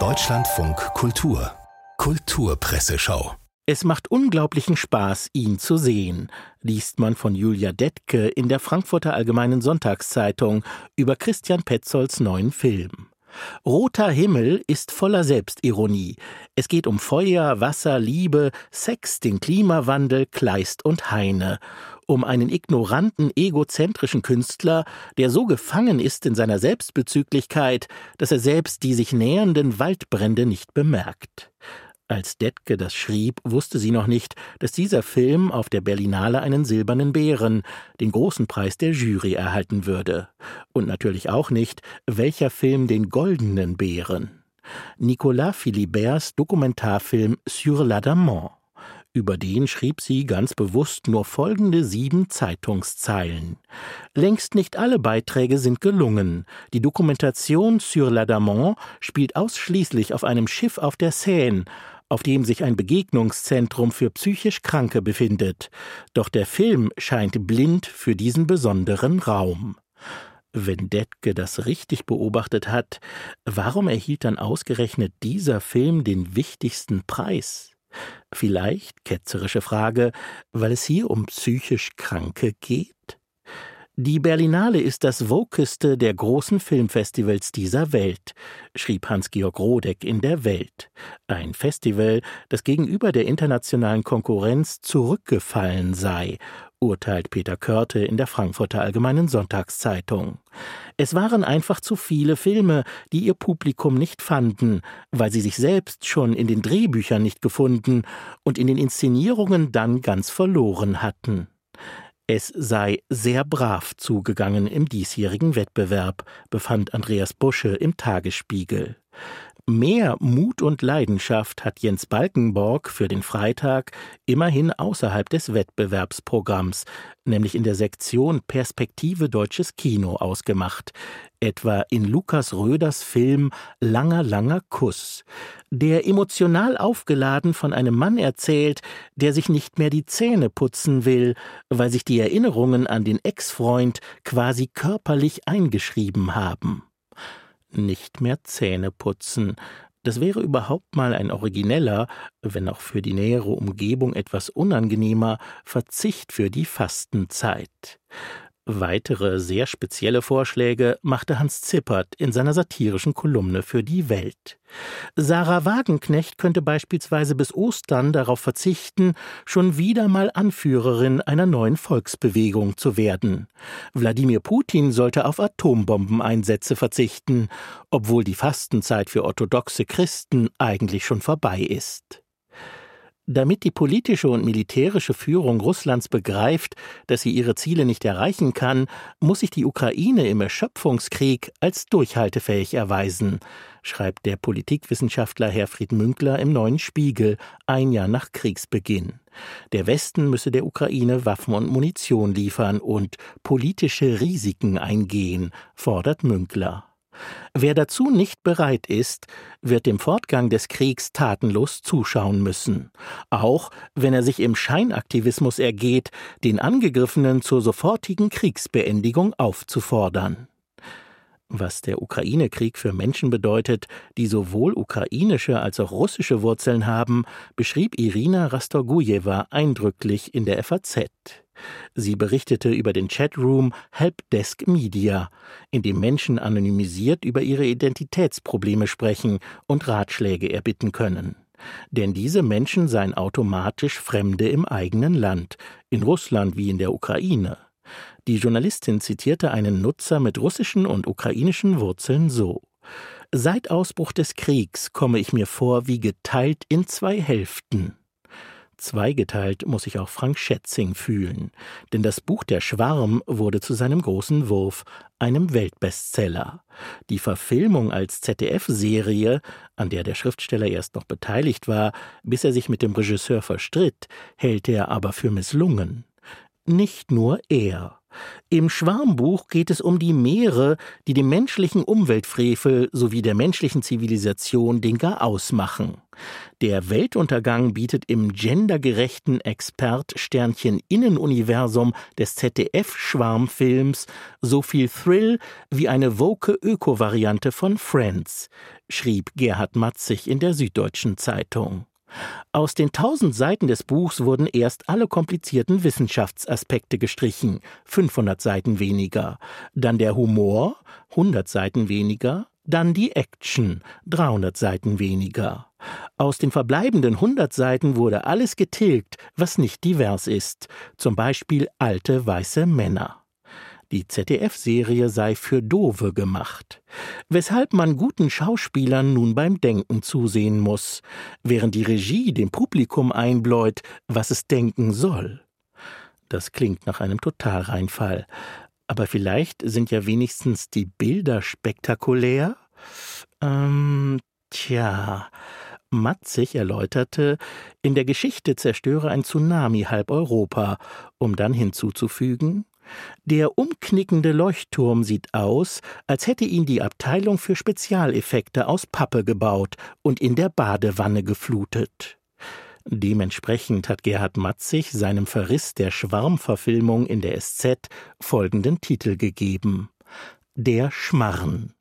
Deutschlandfunk Kultur Kulturpresseschau es macht unglaublichen Spaß, ihn zu sehen, liest man von Julia Detke in der Frankfurter Allgemeinen Sonntagszeitung über Christian Petzolds neuen Film. Roter Himmel ist voller Selbstironie. Es geht um Feuer, Wasser, Liebe, Sex, den Klimawandel, Kleist und Heine. Um einen ignoranten, egozentrischen Künstler, der so gefangen ist in seiner Selbstbezüglichkeit, dass er selbst die sich nähernden Waldbrände nicht bemerkt. Als Detke das schrieb, wusste sie noch nicht, dass dieser Film auf der Berlinale einen silbernen Bären, den großen Preis der Jury, erhalten würde. Und natürlich auch nicht, welcher Film den goldenen Bären. Nicolas Philiberts Dokumentarfilm Sur l'Adamant. Über den schrieb sie ganz bewusst nur folgende sieben Zeitungszeilen. Längst nicht alle Beiträge sind gelungen. Die Dokumentation Sur l'Adamant spielt ausschließlich auf einem Schiff auf der Seine, auf dem sich ein Begegnungszentrum für psychisch Kranke befindet. Doch der Film scheint blind für diesen besonderen Raum. Wenn Detke das richtig beobachtet hat, warum erhielt dann ausgerechnet dieser Film den wichtigsten Preis? Vielleicht, ketzerische Frage, weil es hier um psychisch Kranke geht? Die Berlinale ist das wokeste der großen Filmfestivals dieser Welt, schrieb Hans-Georg Rodeck in der Welt. Ein Festival, das gegenüber der internationalen Konkurrenz zurückgefallen sei, urteilt Peter Körte in der Frankfurter Allgemeinen Sonntagszeitung. Es waren einfach zu viele Filme, die ihr Publikum nicht fanden, weil sie sich selbst schon in den Drehbüchern nicht gefunden und in den Inszenierungen dann ganz verloren hatten. Es sei sehr brav zugegangen im diesjährigen Wettbewerb, befand Andreas Busche im Tagesspiegel. Mehr Mut und Leidenschaft hat Jens Balkenborg für den Freitag immerhin außerhalb des Wettbewerbsprogramms, nämlich in der Sektion Perspektive deutsches Kino ausgemacht, etwa in Lukas Röders Film Langer, langer Kuss, der emotional aufgeladen von einem Mann erzählt, der sich nicht mehr die Zähne putzen will, weil sich die Erinnerungen an den Ex-Freund quasi körperlich eingeschrieben haben nicht mehr Zähne putzen. Das wäre überhaupt mal ein origineller, wenn auch für die nähere Umgebung etwas unangenehmer, Verzicht für die Fastenzeit. Weitere sehr spezielle Vorschläge machte Hans Zippert in seiner satirischen Kolumne für die Welt. Sarah Wagenknecht könnte beispielsweise bis Ostern darauf verzichten, schon wieder mal Anführerin einer neuen Volksbewegung zu werden. Wladimir Putin sollte auf Atombombeneinsätze verzichten, obwohl die Fastenzeit für orthodoxe Christen eigentlich schon vorbei ist. Damit die politische und militärische Führung Russlands begreift, dass sie ihre Ziele nicht erreichen kann, muss sich die Ukraine im Erschöpfungskrieg als durchhaltefähig erweisen, schreibt der Politikwissenschaftler Herfried Münkler im Neuen Spiegel ein Jahr nach Kriegsbeginn. Der Westen müsse der Ukraine Waffen und Munition liefern und politische Risiken eingehen, fordert Münkler. Wer dazu nicht bereit ist, wird dem Fortgang des Kriegs tatenlos zuschauen müssen, auch wenn er sich im Scheinaktivismus ergeht, den Angegriffenen zur sofortigen Kriegsbeendigung aufzufordern. Was der Ukraine-Krieg für Menschen bedeutet, die sowohl ukrainische als auch russische Wurzeln haben, beschrieb Irina Rastorgujewa eindrücklich in der FAZ. Sie berichtete über den Chatroom Helpdesk Media, in dem Menschen anonymisiert über ihre Identitätsprobleme sprechen und Ratschläge erbitten können. Denn diese Menschen seien automatisch Fremde im eigenen Land, in Russland wie in der Ukraine. Die Journalistin zitierte einen Nutzer mit russischen und ukrainischen Wurzeln so Seit Ausbruch des Kriegs komme ich mir vor wie geteilt in zwei Hälften. Zweigeteilt muss sich auch Frank Schätzing fühlen, denn das Buch Der Schwarm wurde zu seinem großen Wurf, einem Weltbestseller. Die Verfilmung als ZDF-Serie, an der der Schriftsteller erst noch beteiligt war, bis er sich mit dem Regisseur verstritt, hält er aber für misslungen. Nicht nur er. Im Schwarmbuch geht es um die Meere, die dem menschlichen Umweltfrevel sowie der menschlichen Zivilisation den Garaus machen. Der Weltuntergang bietet im gendergerechten Expert-Sternchen Innenuniversum des ZDF-Schwarmfilms so viel Thrill wie eine woke Öko-Variante von Friends, schrieb Gerhard Matzig in der Süddeutschen Zeitung. Aus den tausend Seiten des Buchs wurden erst alle komplizierten Wissenschaftsaspekte gestrichen, 500 Seiten weniger, dann der Humor, 100 Seiten weniger, dann die Action, 300 Seiten weniger. Aus den verbleibenden 100 Seiten wurde alles getilgt, was nicht divers ist, zum Beispiel alte weiße Männer. Die ZDF-Serie sei für Dove gemacht, weshalb man guten Schauspielern nun beim Denken zusehen muss, während die Regie dem Publikum einbläut, was es denken soll. Das klingt nach einem Totalreinfall. Aber vielleicht sind ja wenigstens die Bilder spektakulär? Ähm, tja. Matzig erläuterte, in der Geschichte zerstöre ein Tsunami halb Europa, um dann hinzuzufügen, der umknickende Leuchtturm sieht aus, als hätte ihn die Abteilung für Spezialeffekte aus Pappe gebaut und in der Badewanne geflutet. Dementsprechend hat Gerhard Matzig seinem Verriss der Schwarmverfilmung in der SZ folgenden Titel gegeben Der Schmarren.